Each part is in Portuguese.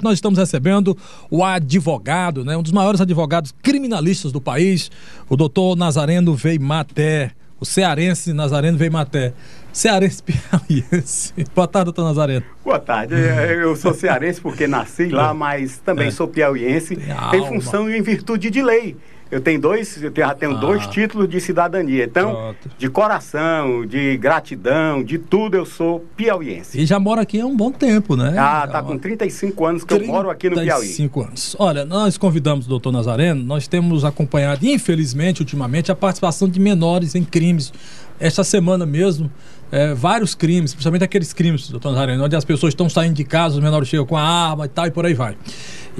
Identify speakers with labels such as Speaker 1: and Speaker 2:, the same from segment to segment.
Speaker 1: Nós estamos recebendo o advogado, né, um dos maiores advogados criminalistas do país, o doutor Nazareno Veimaté, o cearense Nazareno Veimaté. Cearense piauiense. Boa tarde, doutor Nazareno.
Speaker 2: Boa tarde. Eu sou cearense porque nasci lá, mas também é. sou piauiense em função e em virtude de lei. Eu tenho dois, eu tenho, tenho ah. dois títulos de cidadania. Então, Pronto. de coração, de gratidão, de tudo, eu sou piauiense.
Speaker 1: E já mora aqui há um bom tempo, né?
Speaker 2: Ah, tá com 35 anos que eu moro aqui no Piauí.
Speaker 1: 35 anos. Olha, nós convidamos o doutor Nazareno, nós temos acompanhado, infelizmente, ultimamente, a participação de menores em crimes. Esta semana mesmo, é, vários crimes, principalmente aqueles crimes, doutor Nazareno, onde as pessoas estão saindo de casa, os menores chegam com a arma e tal, e por aí vai.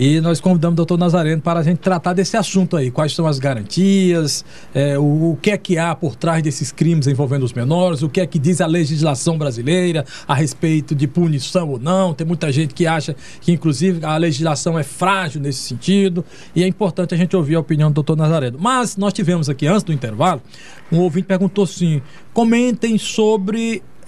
Speaker 1: E nós convidamos o doutor Nazareno para a gente tratar desse assunto aí. Quais são as garantias, é, o, o, que é que há por trás desses crimes envolvendo os menores, o que é que diz a legislação brasileira a respeito de punição ou não. Tem muita gente que acha que, inclusive, a legislação é frágil nesse sentido. E é importante a gente ouvir a opinião do doutor Nazareno. Mas nós tivemos aqui, antes do intervalo, um ouvinte perguntou assim: comentem sobre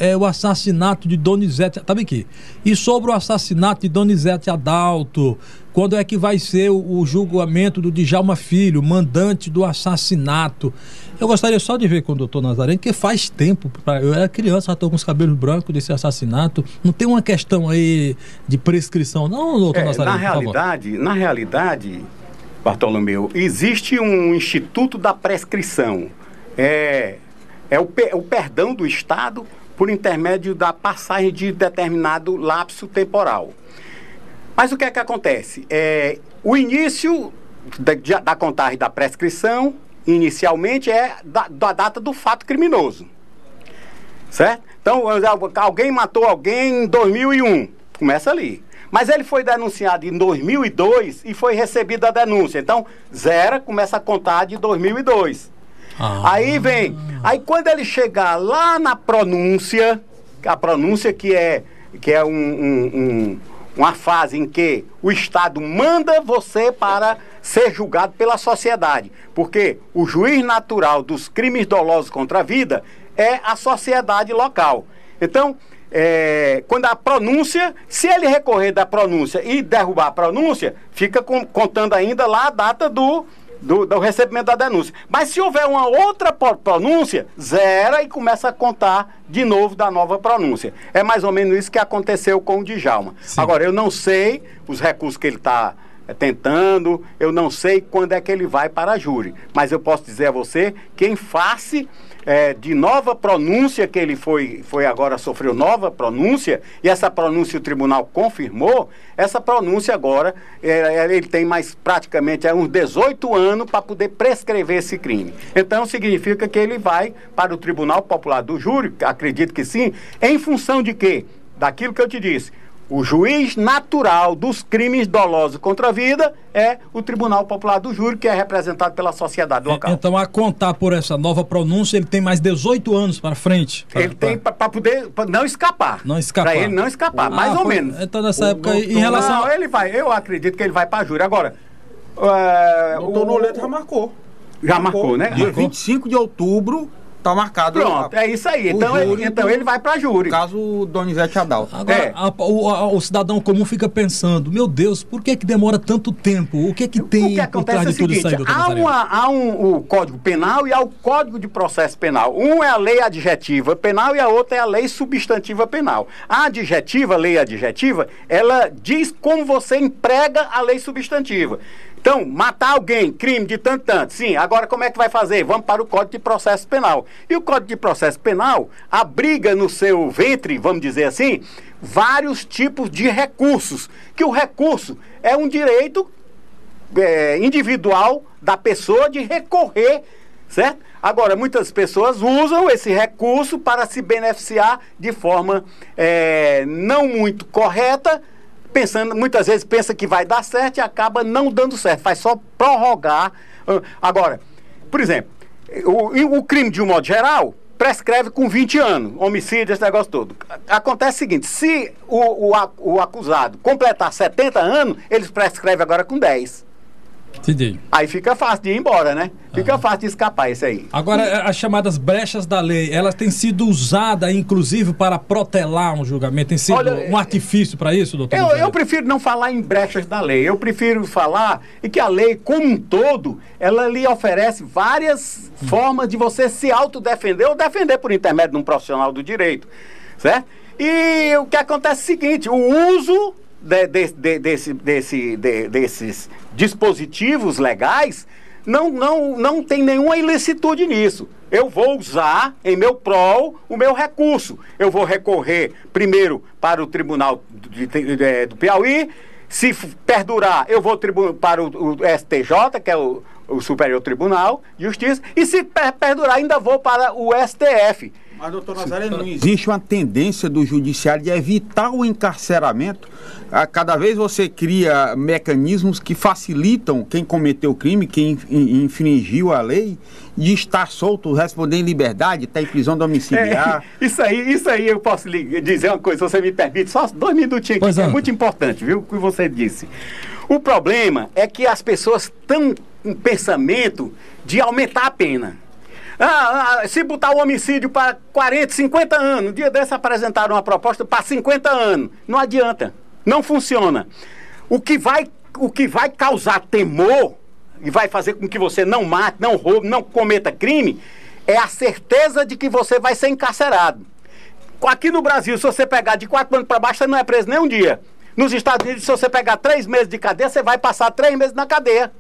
Speaker 1: é, o assassinato de Donizete. Tá bem aqui. E sobre o assassinato de Donizete Adalto, quando é que vai ser o, o julgamento do Djalma Filho, mandante do assassinato? Eu gostaria só de ver com o doutor Nazareno, que faz tempo, eu era criança, já estou com os cabelos brancos desse assassinato. Não tem uma questão aí de prescrição, não, doutor
Speaker 2: é,
Speaker 1: Nazareno?
Speaker 2: Na realidade, na realidade, Bartolomeu, existe um instituto da prescrição. É, é o, o perdão do Estado por intermédio da passagem de determinado lapso temporal. Mas o que é que acontece? É, o início da, da contagem da prescrição, inicialmente, é da, da data do fato criminoso. Certo? Então, alguém matou alguém em 2001. Começa ali. Mas ele foi denunciado em 2002 e foi recebida a denúncia. Então, zero começa a contar de 2002. Ah. Aí vem. Aí quando ele chegar lá na pronúncia, a pronúncia que é, que é um, um, um, uma fase em que o Estado manda você para ser julgado pela sociedade. Porque o juiz natural dos crimes dolosos contra a vida é a sociedade local. Então, é, quando a pronúncia, se ele recorrer da pronúncia e derrubar a pronúncia, fica com, contando ainda lá a data do, do, do, recebimento da denúncia. Mas se houver uma outra pronúncia, zera e começa a contar de novo da nova pronúncia. É mais ou menos isso que aconteceu com o Djalma. Sim. Agora, eu não sei os recursos que ele está é, tentando, eu não sei quando é que ele vai para a júri. Mas eu posso dizer a você que em face é, de nova pronúncia que ele foi, foi agora sofreu nova pronúncia e essa pronúncia o tribunal confirmou essa pronúncia agora é, é ele tem mais praticamente é, uns 18 anos para poder prescrever esse crime. Então significa que ele vai para o tribunal popular do júri acredito que sim em função de quê? Daquilo que eu te disse o juiz natural dos crimes dolosos contra a vida é o Tribunal Popular do Júri, que é representado pela sociedade local.
Speaker 1: Então, a contar por essa nova pronúncia, ele tem mais 18 anos para frente.
Speaker 2: Pra, ele tem para poder pra não escapar.
Speaker 1: Não escapar.
Speaker 2: Para ele não escapar, ah, mais ou menos.
Speaker 1: Então, nessa o época, doutor, em relação.
Speaker 2: Não, ele vai, eu acredito que ele vai para júri. Agora.
Speaker 3: É, o doutor Noleto já marcou.
Speaker 2: Já marcou, marcou né?
Speaker 3: Dia 25 de outubro Tá marcado.
Speaker 2: Pronto, a, é isso aí. Então, ele, então ele vai para júri.
Speaker 3: Caso Donizete Adalto.
Speaker 1: Agora, é. a, o, a, o, cidadão comum fica pensando: meu Deus, por que, que demora tanto tempo? O que que tem
Speaker 2: o que por trás é de tudo seguinte, isso aí, Há, uma, há um, o Código Penal e há o Código de Processo Penal. Um é a lei adjetiva penal e a outra é a lei substantiva penal. A adjetiva, lei adjetiva, ela diz como você emprega a lei substantiva. Então, matar alguém, crime de tanto, tanto. Sim, agora como é que vai fazer? Vamos para o Código de Processo Penal. E o Código de Processo Penal abriga no seu ventre, vamos dizer assim, vários tipos de recursos. Que o recurso é um direito é, individual da pessoa de recorrer, certo? Agora, muitas pessoas usam esse recurso para se beneficiar de forma é, não muito correta pensando, muitas vezes pensa que vai dar certo e acaba não dando certo, faz só prorrogar. Agora, por exemplo, o, o crime de um modo geral prescreve com 20 anos, homicídio, esse negócio todo. Acontece o seguinte, se o, o, o acusado completar 70 anos, eles prescreve agora com 10.
Speaker 1: Entendi.
Speaker 2: Aí fica fácil de ir embora, né? Fica fácil de escapar esse aí.
Speaker 1: Agora, eh, as chamadas brechas da lei, elas têm sido usadas, inclusive, para protelar um julgamento? Tem sido
Speaker 2: Olha,
Speaker 1: um artifício para isso, doutor?
Speaker 2: Eu, eu prefiro não falar em brechas da lei. Eu prefiro falar em que a lei, como um todo, ela lhe oferece várias formas de você se autodefender ou defender por intermédio de um profissional do direito. Certo? E o que acontece é o seguinte: o uso de- de- de- desse- desse- de- desses dispositivos legais não, não, não tem nenhuma ilicitude nisso. Eu vou usar em meu prol o meu recurso. Eu vou recorrer primeiro para o Tribunal de- de- eh, do Piauí. Se perdurar, eu vou para o, o STJ, que é o, o Superior Tribunal de Justiça. E se per- perdurar, ainda vou para o STF.
Speaker 3: Mas, doutor Nazareno, não existe uma tendência do judiciário de evitar o encarceramento? A cada vez você cria mecanismos que facilitam quem cometeu o crime, quem in- in- infringiu a lei, de estar solto, responder em liberdade, estar em prisão domiciliar.
Speaker 2: É, isso aí, isso aí eu posso lhe dizer uma coisa, se você me permite, só dois minutinhos aqui,
Speaker 1: Pois
Speaker 2: que é
Speaker 1: não.
Speaker 2: muito importante, viu, o que você disse. O problema é que as pessoas estão com pensamento de aumentar a pena. Ah, ah, se botar o homicídio para 40, 50 anos, um dia desse apresentaram uma proposta para 50 anos. Não adianta. Não funciona. O que vai, o que vai causar temor e vai fazer com que você não mate, não roube, não cometa crime, é a certeza de que você vai ser encarcerado. Aqui no Brasil, se você pegar de quatro anos para baixo, você não é preso nem um dia. Nos Estados Unidos, se você pegar três meses de cadeia, você vai passar três meses na cadeia.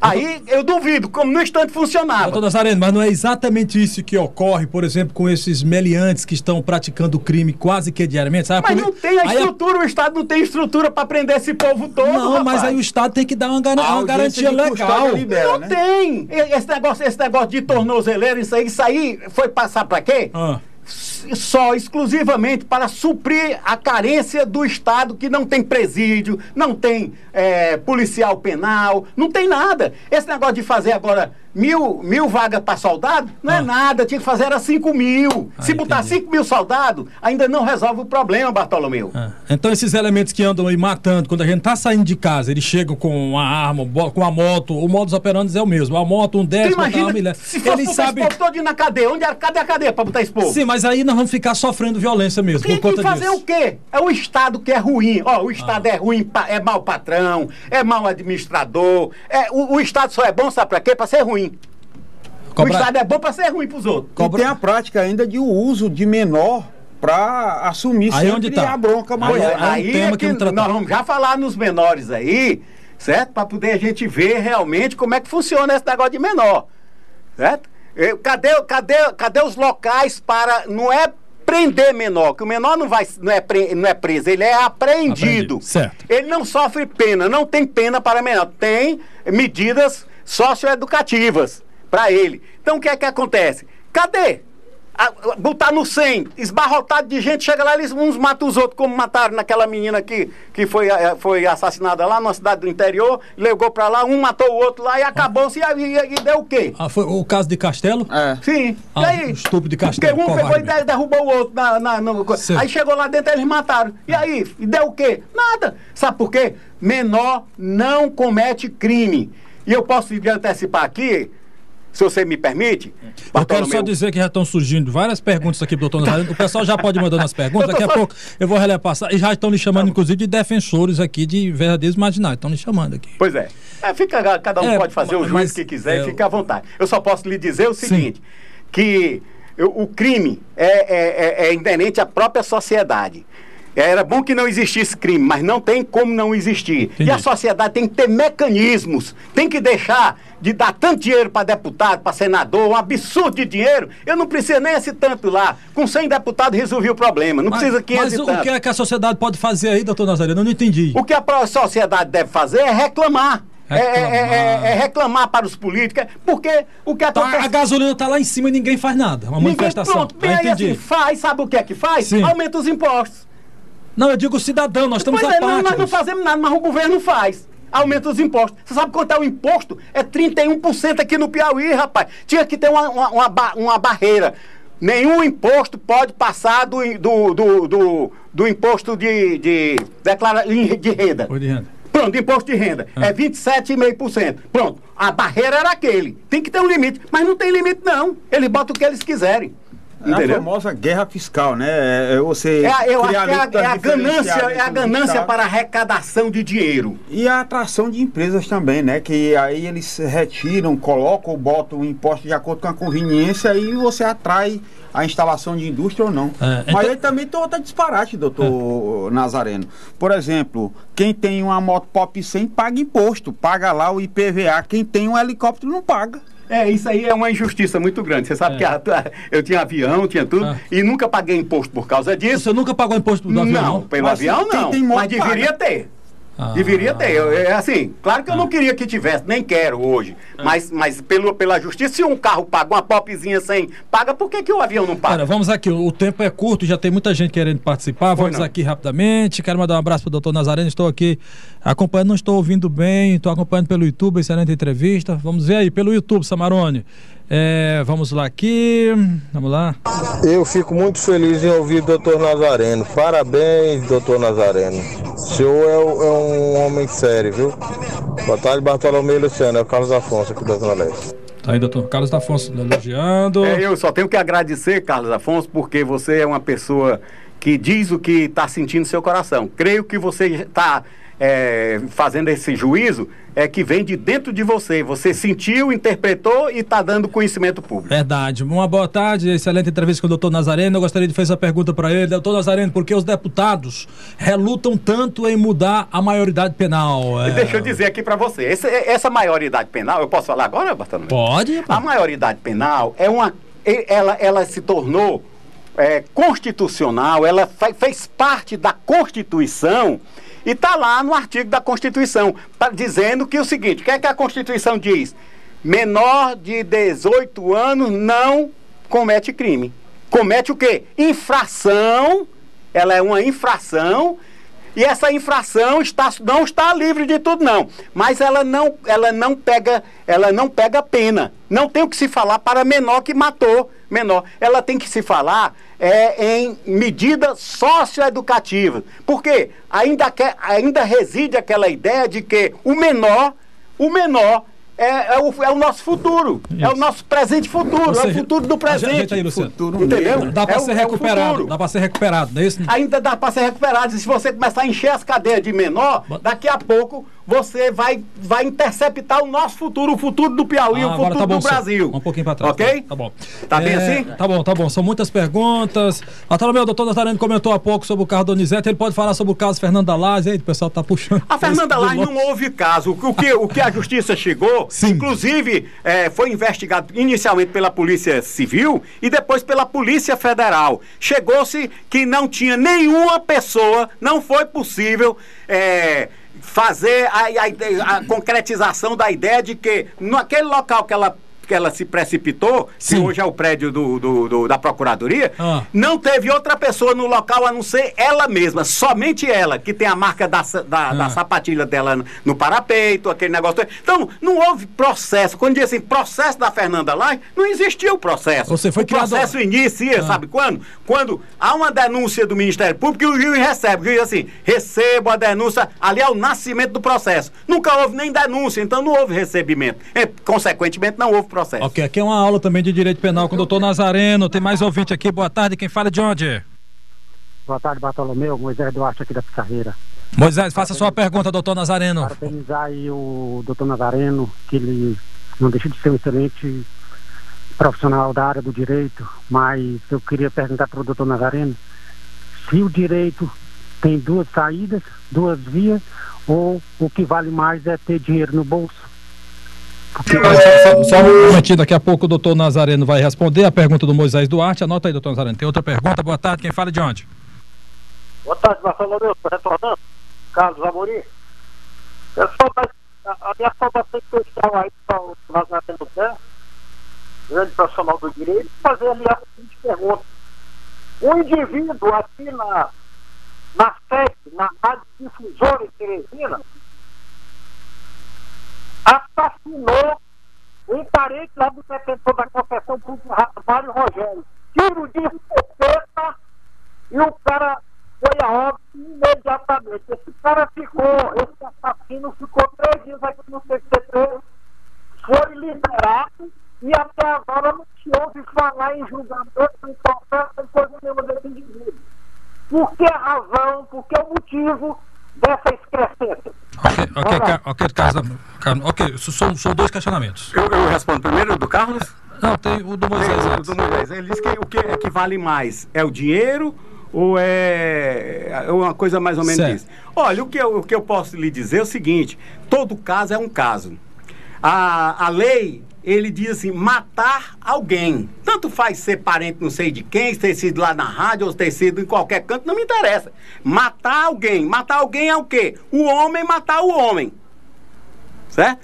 Speaker 2: Aí eu duvido, como no instante funcionava.
Speaker 1: Doutor Nazareno, mas não é exatamente isso que ocorre, por exemplo, com esses meliantes que estão praticando crime quase que diariamente? Sabe?
Speaker 2: Mas não tem a
Speaker 1: Aí
Speaker 2: estrutura, o Estado não tem estrutura para prender esse povo todo.
Speaker 1: Não, mas
Speaker 2: rapaz.
Speaker 1: aí o Estado tem que dar uma, gar-
Speaker 3: A
Speaker 1: uma garantia legal.
Speaker 3: libera,
Speaker 2: Não
Speaker 3: né?
Speaker 2: tem. E- Esse negócio, esse negócio de tornozeleiro, isso aí, isso aí foi passar para quê?
Speaker 1: Ah,
Speaker 2: só exclusivamente para suprir a carência do Estado que não tem presídio, não tem eh, policial penal, não tem nada. Esse negócio de fazer agora mil, mil vagas para soldado, não
Speaker 1: Ah.
Speaker 2: é nada, tinha que fazer era cinco mil.
Speaker 1: Ah,
Speaker 2: Se botar
Speaker 1: entendi.
Speaker 2: cinco mil soldados, ainda não resolve o problema, Bartolomeu.
Speaker 1: ah. Então esses elementos que andam aí matando, quando a gente tá saindo de casa, eles chegam com uma arma, com a moto, o modus operandi é o mesmo. A moto, um
Speaker 2: Tu
Speaker 1: 10, botar uma milha.
Speaker 2: se fosse
Speaker 1: Eles
Speaker 2: botar
Speaker 1: sabem.
Speaker 2: todo na cadeia, onde era, cadê a cadeia para botar esse povo?
Speaker 1: Sim, mas aí nós vamos ficar sofrendo violência mesmo
Speaker 2: Tem
Speaker 1: por
Speaker 2: que fazer
Speaker 1: disso.
Speaker 2: o quê? É o Estado que é ruim. Ó, o Estado
Speaker 1: Ah.
Speaker 2: é ruim, é mau patrão, é mau administrador. É, o, o Estado só é bom, sabe pra quê? Pra ser ruim.
Speaker 1: Cobrar-
Speaker 2: O Estado é bom pra ser ruim pros outros.
Speaker 3: E tem a prática ainda de o uso de menor para assumir
Speaker 1: Aí
Speaker 3: sempre
Speaker 1: onde tá?
Speaker 3: a bronca
Speaker 1: Aí
Speaker 3: maior.
Speaker 2: é,
Speaker 1: é um
Speaker 2: aí
Speaker 1: tema
Speaker 2: é
Speaker 1: que
Speaker 2: que nós vamos já falar nos menores aí, certo? Pra poder a gente ver realmente como é que funciona esse negócio de menor. Certo? Eu- Cadê, cadê, cadê os locais para. Não é prender menor, que o menor não, vai, não, é, pre- não é preso, ele é apreendido.
Speaker 1: Apreendido, certo.
Speaker 2: Ele não sofre pena, não tem pena para menor, tem medidas socioeducativas para ele. Então o que é que acontece? Cadê? A- botar no 100, esbarrotado de gente, chega lá, eles uns matam os outros, como mataram naquela menina que, que foi, foi assassinada lá numa cidade do interior, levou para lá, um matou o outro lá e acabou-se e, e- e deu o quê?
Speaker 1: Ah, foi o caso de Castelo?
Speaker 3: É.
Speaker 2: Sim.
Speaker 1: Ah,
Speaker 2: e aí?
Speaker 1: o estupro de Castelo,
Speaker 2: Porque um pegou e derrubou o outro na, na- no-. Aí chegou lá dentro eles mataram. E aí? E deu o quê? Nada. Sabe por quê? Menor não comete crime. E eu posso antecipar aqui, se você me permite.
Speaker 1: Eu quero só dizer que já estão surgindo várias perguntas aqui doutor Nazareno. O pessoal já pode mandando as perguntas. Daqui a
Speaker 2: só-
Speaker 1: pouco eu vou repassar. E já estão lhe chamando, inclusive, de defensores aqui de verdadeiros imaginários. Estão lhe chamando aqui.
Speaker 2: Pois é. É, fica, cada um
Speaker 1: É,
Speaker 2: pode fazer o
Speaker 1: mas-
Speaker 2: juízo que quiser
Speaker 1: é,
Speaker 2: e fica à vontade. Eu só posso lhe dizer o seguinte: que eu- o crime é, é, é, é inerente à própria sociedade. Era bom que não existisse crime, mas não tem como não existir.
Speaker 1: Entendi.
Speaker 2: E a sociedade tem que ter mecanismos, tem que deixar de dar tanto dinheiro para deputado, para senador, um absurdo de dinheiro. Eu não preciso nem esse tanto lá. Com 100 deputados resolvi o problema. Não
Speaker 1: Mas,
Speaker 2: precisa 500
Speaker 1: mas o
Speaker 2: tanto.
Speaker 1: que é que a sociedade pode fazer aí, doutor Nazareno? Eu não entendi.
Speaker 2: O que a sociedade deve fazer é reclamar. É- É,
Speaker 1: Reclamar.
Speaker 2: é- é reclamar para os políticos, porque o que
Speaker 1: Tá,
Speaker 2: acontece.
Speaker 1: a gasolina tá lá em cima e ninguém faz nada. Uma
Speaker 2: Ninguém,
Speaker 1: manifestação.
Speaker 2: pronto, bem
Speaker 1: Ah,
Speaker 2: aí assim, faz, sabe o que é que faz?
Speaker 1: Sim.
Speaker 2: Aumenta os impostos.
Speaker 1: Não, eu digo cidadão, nós estamos
Speaker 2: pois é, nós, nós não
Speaker 1: apáticos.
Speaker 2: fazemos nada, mas o governo faz. Aumenta os impostos. Você sabe quanto é o imposto? É 31% aqui no Piauí, rapaz. Tinha que ter uma, uma, uma, uma barreira. Nenhum imposto pode passar do, do, do, do, do imposto de, de, declara, de renda.
Speaker 1: Foi de renda.
Speaker 2: Pronto, imposto de renda
Speaker 1: Ah.
Speaker 2: é 27,5%. Pronto, a barreira era aquele. Tem que ter um limite, mas não tem limite não. Eles botam o que eles quiserem.
Speaker 3: É a
Speaker 2: Entendeu?
Speaker 3: famosa guerra fiscal, né? É, é você
Speaker 2: É, a- eu acho que é é a ganância, é a ganância para arrecadação de dinheiro.
Speaker 3: E a atração de empresas também, né? Que aí eles retiram, colocam ou botam o imposto de acordo com a conveniência e você atrai a instalação de indústria ou não.
Speaker 1: É, então-
Speaker 3: Mas aí também tem outra disparate, doutor Nazareno. Por exemplo, quem tem uma moto Pop 100 paga imposto, paga lá o IPVA. Quem tem um helicóptero não paga.
Speaker 2: É, isso aí é uma injustiça muito grande. Você sabe
Speaker 1: É.
Speaker 2: que a- eu tinha avião, tinha tudo,
Speaker 1: Ah.
Speaker 2: e nunca paguei imposto por causa disso.
Speaker 1: Você nunca pagou imposto do avião,
Speaker 2: não, pelo
Speaker 3: Mas
Speaker 2: avião não.
Speaker 3: tem moto
Speaker 2: mas deveria
Speaker 3: paga.
Speaker 2: ter.
Speaker 1: Ah.
Speaker 2: Deveria ter. Eu- É assim, claro que eu não queria que tivesse, nem quero hoje.
Speaker 1: É.
Speaker 2: Mas, mas pelo, pela justiça, se um carro paga uma popzinha sem paga, por que, que o avião não paga?
Speaker 1: Cara, vamos aqui, o tempo é curto, já tem muita gente querendo participar.
Speaker 2: Foi
Speaker 1: vamos
Speaker 2: não.
Speaker 1: aqui rapidamente. Quero mandar um abraço pro doutor Nazareno. Estou aqui acompanhando, não estou ouvindo bem, estou acompanhando pelo YouTube, excelente entrevista. Vamos ver aí, pelo YouTube, Samarone. É, vamos lá aqui. Vamos lá.
Speaker 4: Eu fico muito feliz em ouvir o doutor Nazareno. Parabéns, doutor Nazareno. O senhor é, é um homem sério, viu? Boa tarde, Bartolomeu e Luciano. É o Carlos Afonso aqui da Zona Leste.
Speaker 1: Tá aí, doutor Carlos Afonso elogiando.
Speaker 2: É, eu só tenho que agradecer, Carlos Afonso, porque você é uma pessoa que diz o que está sentindo no seu coração. Creio que você está fazendo esse juízo é que vem de dentro de você. Você sentiu, interpretou e está dando conhecimento público.
Speaker 1: Verdade. Uma boa tarde, excelente entrevista com o doutor Nazareno. Eu gostaria de fazer essa pergunta para ele. Doutor Nazareno, por que os deputados relutam tanto em mudar a maioridade penal? É,
Speaker 2: Deixa eu dizer aqui para você, esse- essa maioridade penal, eu posso falar agora, Bartolomeu?
Speaker 1: Pode?
Speaker 2: A maioridade penal é uma. Ela, ela se tornou é, constitucional, ela fe- fez parte da Constituição e está lá no artigo da Constituição, pra- dizendo que o seguinte: o que é que a Constituição diz? Menor de 18 anos não comete crime. Comete o quê? Infração, ela é uma infração. E essa infração está, não está livre de tudo, não. Mas ela não, ela não pega, ela não pega pena. Não tem o que se falar para menor que matou menor. Ela tem que se falar é, em medidas socioeducativas. Porque ainda, quer, ainda reside aquela ideia de que o menor, o menor é, é o, é o nosso futuro. É o
Speaker 1: Isso.
Speaker 2: nosso presente futuro.
Speaker 1: Ou
Speaker 2: é
Speaker 1: seja,
Speaker 2: o futuro do presente.
Speaker 1: aí.
Speaker 3: Futuro
Speaker 2: Entendeu?
Speaker 1: Dá para
Speaker 2: É
Speaker 1: ser
Speaker 2: é o
Speaker 1: recuperado. Dá para ser recuperado, não é isso?
Speaker 2: ainda dá para ser recuperado. E se você começar a encher as cadeias de menor, daqui a pouco você vai, vai interceptar o nosso futuro, o futuro do Piauí, o
Speaker 1: Ah, agora
Speaker 2: futuro
Speaker 1: tá bom,
Speaker 2: do. Brasil.
Speaker 1: Um pouquinho para trás.
Speaker 2: Ok?
Speaker 1: Tá bom.
Speaker 2: Tá bem
Speaker 1: É,
Speaker 2: assim?
Speaker 1: Tá bom, tá bom. São muitas perguntas. Bartolomeu, o doutor Nazareno comentou há pouco sobre o carro Donizete. Ele pode falar sobre o caso Fernanda Laz. Aí, o pessoal tá puxando.
Speaker 2: A Fernanda Lage
Speaker 1: longe.
Speaker 2: não houve caso. O que, o que a justiça chegou,
Speaker 1: Sim.
Speaker 2: inclusive, eh, foi investigado inicialmente pela Polícia Civil e depois pela Polícia Federal. Chegou-se que não tinha nenhuma pessoa, não foi possível. eh, fazer a, a- a concretização da ideia de que naquele local que ela que ela se precipitou,
Speaker 1: Sim.
Speaker 2: que hoje é o prédio do, do- do- da Procuradoria,
Speaker 1: Ah.
Speaker 2: não teve outra pessoa no local a não ser ela mesma, somente ela, que tem a marca da, da, da
Speaker 1: Ah.
Speaker 2: sapatilha dela no, parapeito, aquele negócio. Então, não houve processo. Quando diz assim, processo da Fernanda Lai, não existiu o processo.
Speaker 1: Você foi
Speaker 2: o
Speaker 1: criado-
Speaker 2: processo inicia,
Speaker 1: Ah.
Speaker 2: sabe quando? Quando há uma denúncia do Ministério Público e o juiz recebe. O juiz assim, recebo a denúncia, ali é o nascimento do processo. Nunca houve nem denúncia, então não houve recebimento. E, consequentemente, não houve processo.
Speaker 1: Ok, aqui é uma aula também de direito penal com o doutor Nazareno. Tem mais ouvinte aqui. Boa tarde. Quem fala é de onde?
Speaker 5: Boa tarde, Bartolomeu. Moisés Duarte aqui da Pizarreira.
Speaker 1: Moisés, faça sua pergunta, doutor Nazareno.
Speaker 5: Parabenizar aí o doutor Nazareno, que ele não deixa de ser um excelente profissional da área do direito, mas eu queria perguntar para o doutor Nazareno se o direito tem duas saídas, duas vias, ou o que vale mais é ter dinheiro no bolso.
Speaker 1: Só, só um momentinho, daqui a pouco o doutor Nazareno vai responder a pergunta do Moisés Duarte. Anota aí, doutor Nazareno. Tem outra pergunta. Boa tarde. Quem fala é de onde?
Speaker 6: Boa tarde, Bartolomeu. Estou retornando. Carlos Amorim. Pessoal, mas a, a minha saudação especial aí para o Nazareno Terra, grande profissional do direito, fazer ali a seguinte pergunta. Um indivíduo aqui na, na sede, na rádio difusora em Teresina, assassinou um parente lá do detentor da confessão pública, Mário Rogério. Tiro de escopeta e o cara foi a óbito imediatamente. Esse cara ficou, esse assassino ficou três dias aqui no CCP, foi liberado e até agora não se ouve falar em julgamento, em processo, em coisa nenhuma desse indivíduo. Por que a razão, por que o motivo dessa excrescência?
Speaker 1: Ok, ok, ok, Carlos, Carlos, ok, são, são dois questionamentos.
Speaker 2: Eu, eu respondo primeiro do Carlos?
Speaker 1: Não, tem o do Moisés
Speaker 2: É, o do Moisés. Ele disse que o que é que vale mais? É o dinheiro ou é é uma coisa mais ou menos
Speaker 1: Certo.
Speaker 2: isso? Olha, o que, eu, o que eu posso lhe dizer é o seguinte: todo caso é um caso. A, a lei, ele diz assim: matar alguém. Tanto faz ser parente não sei de quem, ter sido lá na rádio ou ter sido em qualquer canto, não me interessa. Matar alguém. Matar alguém é o quê? O homem matar o homem. Certo?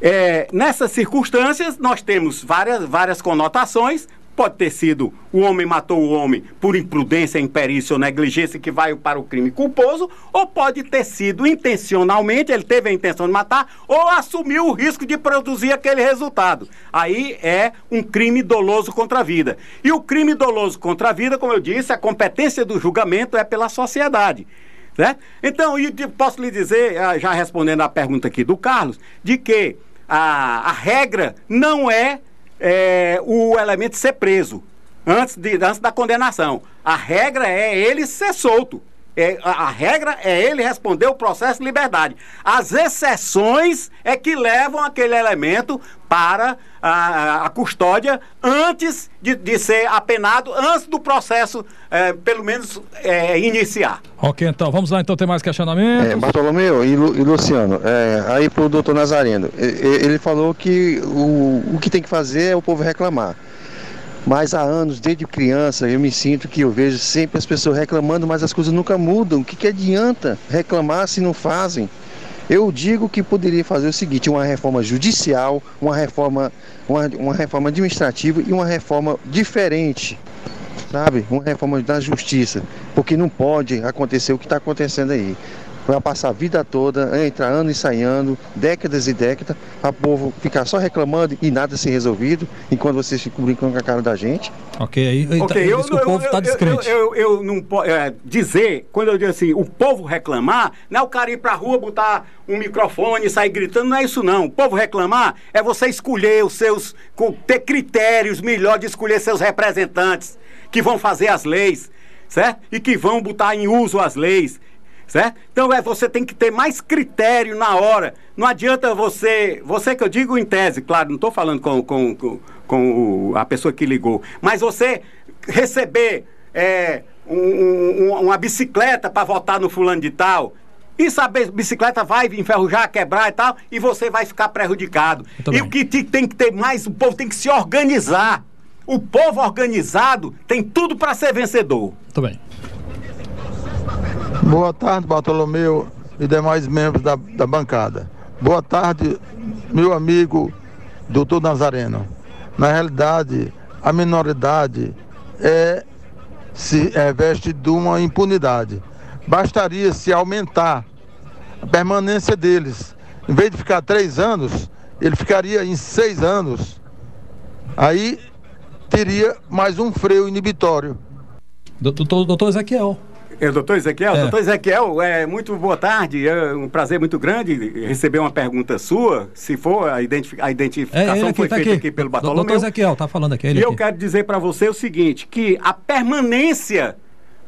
Speaker 2: É, nessas circunstâncias, nós temos várias, várias conotações. Pode ter sido o homem matou o homem por imprudência, imperícia ou negligência que vai para o crime culposo, ou pode ter sido intencionalmente, ele teve a intenção de matar, ou assumiu o risco de produzir aquele resultado. Aí é um crime doloso contra a vida. E o crime doloso contra a vida, como eu disse, a competência do julgamento é pela sociedade. Certo? Então, posso lhe dizer, ah, já respondendo à pergunta aqui do Carlos, de que a, a regra não é, é, o elemento ser preso antes, de, antes da condenação. A regra é ele ser solto. É, a, a regra é ele responder o processo de liberdade. As exceções é que levam aquele elemento para a, a custódia antes de, de ser apenado, antes do processo, eh, pelo menos, eh, iniciar.
Speaker 1: Ok, então, vamos lá, então, tem mais questionamentos?
Speaker 7: É, Bartolomeu e, Lu- e Luciano, é, aí pro doutor Nazareno, ele falou que o, o que tem que fazer é o povo reclamar. Mas há anos, desde criança, eu me sinto que eu vejo sempre as pessoas reclamando, mas as coisas nunca mudam. O que, que adianta reclamar se não fazem? Eu digo que poderia fazer o seguinte, uma reforma judicial, uma reforma, uma, uma reforma administrativa e uma reforma diferente sabe? Uma reforma da justiça, porque não pode acontecer o que está acontecendo aí. Vai passar a vida toda, entra ano e sai ano, décadas e décadas, para o povo ficar só reclamando e nada ser resolvido, enquanto vocês ficam brincando com a cara da gente.
Speaker 1: Ok, aí tá-
Speaker 2: Ok,
Speaker 1: ele
Speaker 2: eu,
Speaker 1: que o
Speaker 2: eu-
Speaker 1: povo
Speaker 2: eu-
Speaker 1: está
Speaker 2: eu-
Speaker 1: descrente.
Speaker 2: Eu, eu, eu não posso dizer, quando eu digo assim, o povo reclamar, não é o cara ir pra rua, botar um microfone e sair gritando, não é isso não. O povo reclamar é você escolher os seus, ter critérios melhor de escolher seus representantes, que vão fazer as leis, certo? E que vão botar em uso as leis. Certo? Então é, você tem que ter mais critério na hora. Não adianta você. Você que eu digo em tese, claro, não estou falando com, com, com, com o- a pessoa que ligou, mas você receber é, um- um- uma bicicleta para votar no fulano de tal. Isso a bicicleta vai enferrujar, quebrar e tal, e você vai ficar prejudicado. E o que te- tem que ter mais, o povo tem que se organizar. O povo organizado tem tudo para ser vencedor.
Speaker 1: Muito bem.
Speaker 4: Boa tarde, Bartolomeu e demais membros da, da bancada. Boa tarde, meu amigo doutor Nazareno. Na realidade, a minoridade é, se é, veste de uma impunidade. Bastaria se aumentar a permanência deles. Em vez de ficar três anos, ele ficaria em seis anos. Aí teria mais um freio inibitório.
Speaker 1: Doutor, doutor Ezequiel.
Speaker 2: É, doutor Ezequiel?
Speaker 1: É.
Speaker 2: Doutor Ezequiel, é, muito boa tarde. É um prazer muito grande receber uma pergunta sua. Se for, a, identifi- a
Speaker 1: É,
Speaker 2: identificação
Speaker 1: aqui,
Speaker 2: foi
Speaker 1: tá
Speaker 2: feita
Speaker 1: aqui.
Speaker 2: aqui, pelo
Speaker 1: Doutor
Speaker 2: Bartolomeu.
Speaker 1: Ezequiel, tá falando aqui.
Speaker 2: E eu
Speaker 1: aqui.
Speaker 2: quero dizer para você o seguinte, que a permanência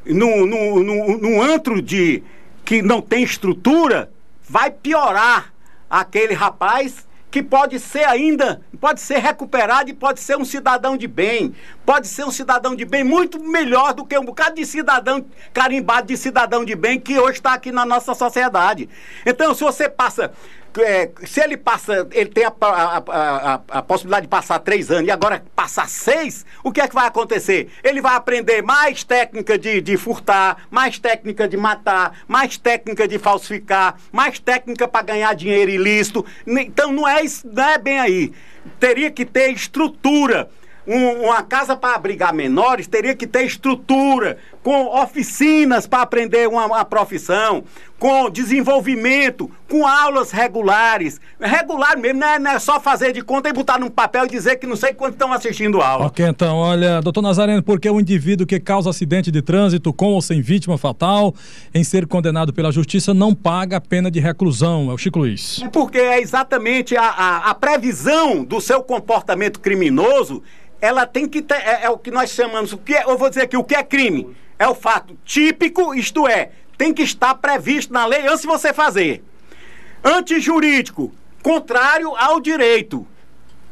Speaker 2: no antro de que não tem estrutura vai piorar aquele rapaz que pode ser ainda, pode ser recuperado e pode ser um cidadão de bem. Pode ser um cidadão de bem muito melhor do que um bocado de cidadão carimbado de cidadão de bem que hoje está aqui na nossa sociedade. Então, se você passa é, se ele passa, ele tem a, a- a- a- possibilidade de passar três anos e agora passar seis, o que é que vai acontecer? Ele vai aprender mais técnica de, de furtar, mais técnica de matar, mais técnica de falsificar, mais técnica para ganhar dinheiro ilícito. Então não é, isso- não é bem aí. Teria que ter estrutura. Um- uma casa para abrigar menores teria que ter estrutura com oficinas para aprender uma, uma profissão, com desenvolvimento, com aulas regulares. Regular mesmo, não é, não é só fazer de conta e botar num papel e dizer que não sei quantos estão assistindo a aula.
Speaker 1: Ok, então, olha, doutor Nazareno, porque o indivíduo que causa acidente de trânsito com ou sem vítima fatal em ser condenado pela justiça não paga a pena de reclusão, é o Chico Luiz.
Speaker 2: É porque é exatamente a, a, a previsão do seu comportamento criminoso, ela tem que ter, é, é o que nós chamamos, o que é, eu vou dizer aqui, o que é crime? É o fato típico, isto é, tem que estar previsto na lei antes de você fazer. Antijurídico, contrário ao direito,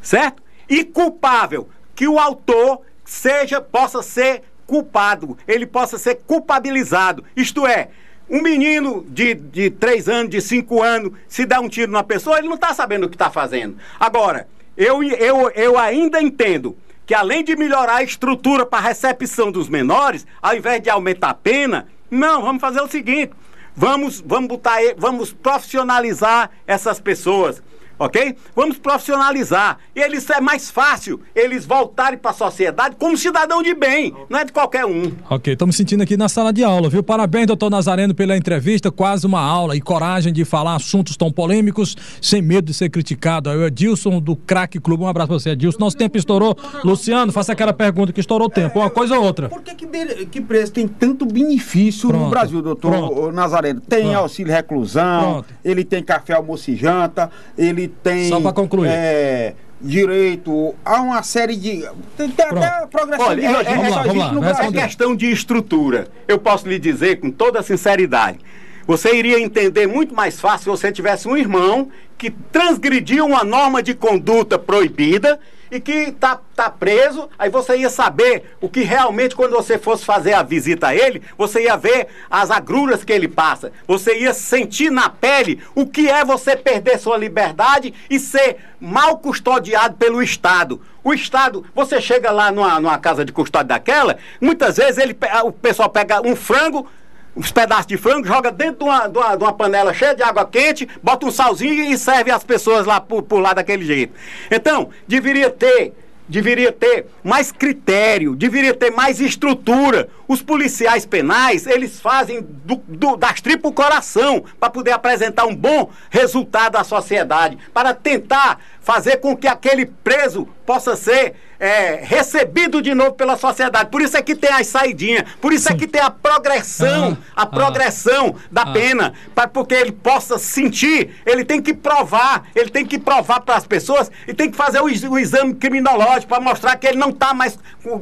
Speaker 2: certo? E culpável, que o autor seja possa ser culpado, ele possa ser culpabilizado. Isto é, um menino de, de 3 anos, de 5 anos, se dá um tiro numa pessoa, ele não está sabendo o que está fazendo. Agora, eu, eu, eu ainda entendo que além de melhorar a estrutura para recepção dos menores, ao invés de aumentar a pena, não, vamos fazer o seguinte, vamos, vamos botar, vamos profissionalizar essas pessoas ok? Vamos profissionalizar. E eles é mais fácil eles voltarem para a sociedade como cidadão de bem, não é de qualquer um.
Speaker 1: Ok, estamos sentindo aqui na sala de aula, viu? Parabéns, doutor Nazareno, pela entrevista, quase uma aula e coragem de falar assuntos tão polêmicos, sem medo de ser criticado. Aí o Edilson do Crack Clube, um abraço para você, Edilson. Nosso tempo estourou. Luciano, faça aquela pergunta que estourou o tempo, uma coisa ou outra.
Speaker 3: Por que, que, que preço tem tanto benefício Pronto. no Brasil, doutor Pronto. Nazareno? Tem Pronto. auxílio reclusão, ele tem café, almoço e janta, ele tem.
Speaker 1: Só para concluir.
Speaker 3: É, direito a uma série de. Tem até
Speaker 2: progressão Olha, de é, é, vamos lá, vamos lá, é questão de estrutura. Eu posso lhe dizer com toda sinceridade. Você iria entender muito mais fácil se você tivesse um irmão que transgrediu uma norma de conduta proibida e que está tá preso, aí você ia saber o que realmente, quando você fosse fazer a visita a ele, você ia ver as agruras que ele passa. Você ia sentir na pele o que é você perder sua liberdade e ser mal custodiado pelo Estado. O Estado, você chega lá numa, numa casa de custódia daquela, muitas vezes ele, o pessoal pega um frango, uns pedaços de frango, joga dentro de uma, de uma, de uma, panela cheia de água quente, bota um salzinho e serve as pessoas lá por, por lá daquele jeito. Então, deveria ter deveria ter mais critério, deveria ter mais estrutura. Os policiais penais, eles fazem do, do, das tripas o coração para poder apresentar um bom resultado à sociedade, para tentar fazer com que aquele preso possa ser é, recebido de novo pela sociedade. Por isso é que tem as saidinhas, por isso Sim. é que tem a progressão, ah, a progressão ah, da ah. pena, para porque ele possa sentir, ele tem que provar, ele tem que provar para as pessoas e tem que fazer o, o exame criminológico para mostrar que ele não está mais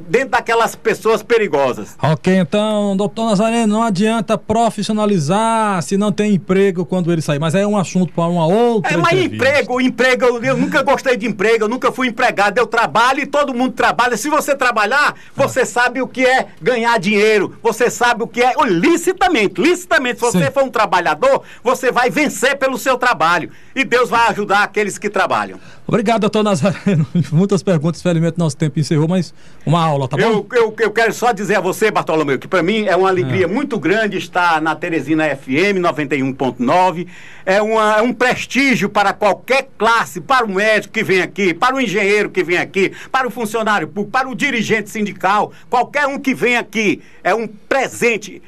Speaker 2: dentro daquelas pessoas perigosas.
Speaker 1: Ok, então, doutor Nazareno, não adianta profissionalizar se não tem emprego quando ele sair, mas é um assunto para uma outra.
Speaker 2: É, mas emprego, emprego, eu nunca gostei de emprego, eu nunca fui empregado, eu trabalho e todo mundo trabalha. Se você trabalhar, você sabe o que é ganhar dinheiro, você sabe o que é oh, licitamente, licitamente. Se você Sim. for um trabalhador, você vai vencer pelo seu trabalho e Deus vai ajudar aqueles que trabalham.
Speaker 1: Obrigado, doutor Nazareno. Muitas perguntas, felizmente nosso tempo encerrou, mas uma aula, tá bom?
Speaker 2: Eu, eu, eu quero só dizer a você, Bartolomeu, que para mim é uma alegria é. muito grande estar na Teresina FM 91.9. É, uma, é um prestígio para qualquer classe, para o médico que vem aqui, para o engenheiro que vem aqui, para o funcionário público, para o dirigente sindical, qualquer um que vem aqui. É um presente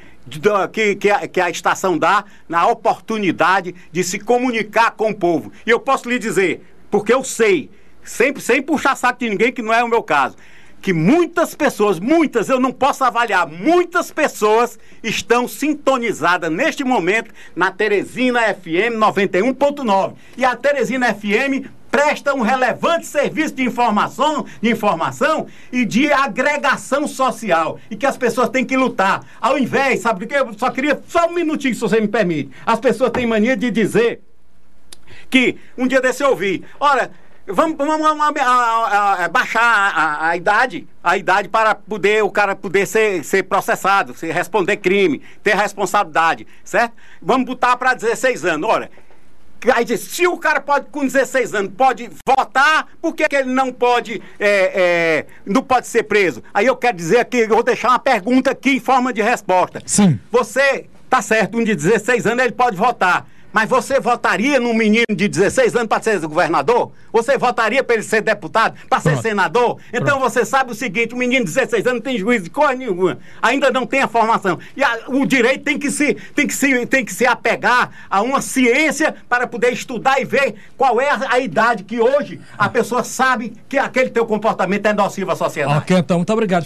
Speaker 2: que, que, a, que a estação dá na oportunidade de se comunicar com o povo. E eu posso lhe dizer, porque eu sei, sempre sem puxar saco de ninguém, que não é o meu caso, que muitas pessoas, muitas, eu não posso avaliar, muitas pessoas estão sintonizadas neste momento na Teresina FM 91.9. E a Teresina FM presta um relevante serviço de informação, de informação e de agregação social. E que as pessoas têm que lutar. Ao invés, sabe do que? Eu só queria, só um minutinho, se você me permite. As pessoas têm mania de dizer que um dia desse eu ouvi, olha, vamos, vamos, vamos a, a, a, baixar a, idade, a idade para poder o cara poder ser, ser processado, se responder crime, ter responsabilidade, certo? Vamos botar para 16 anos. Olha, aí diz, se o cara pode com 16 anos pode votar, por que, que ele não pode é, é, não pode ser preso? Aí eu quero dizer aqui, eu vou deixar uma pergunta aqui em forma de resposta.
Speaker 1: Sim.
Speaker 2: Você tá certo, um de 16 anos ele pode votar Mas você votaria num menino de 16 anos para ser governador? Você votaria para ele ser deputado, para ser
Speaker 1: Pronto.
Speaker 2: senador? Então você sabe o seguinte: o menino de 16 anos não tem juízo de coisa nenhuma, ainda não tem a formação. E a- o direito tem que, se, tem, que se, tem que se apegar a uma ciência para poder estudar e ver qual é a, a idade que hoje a pessoa sabe que aquele teu comportamento é nocivo à sociedade.
Speaker 1: Ok, então, muito obrigado.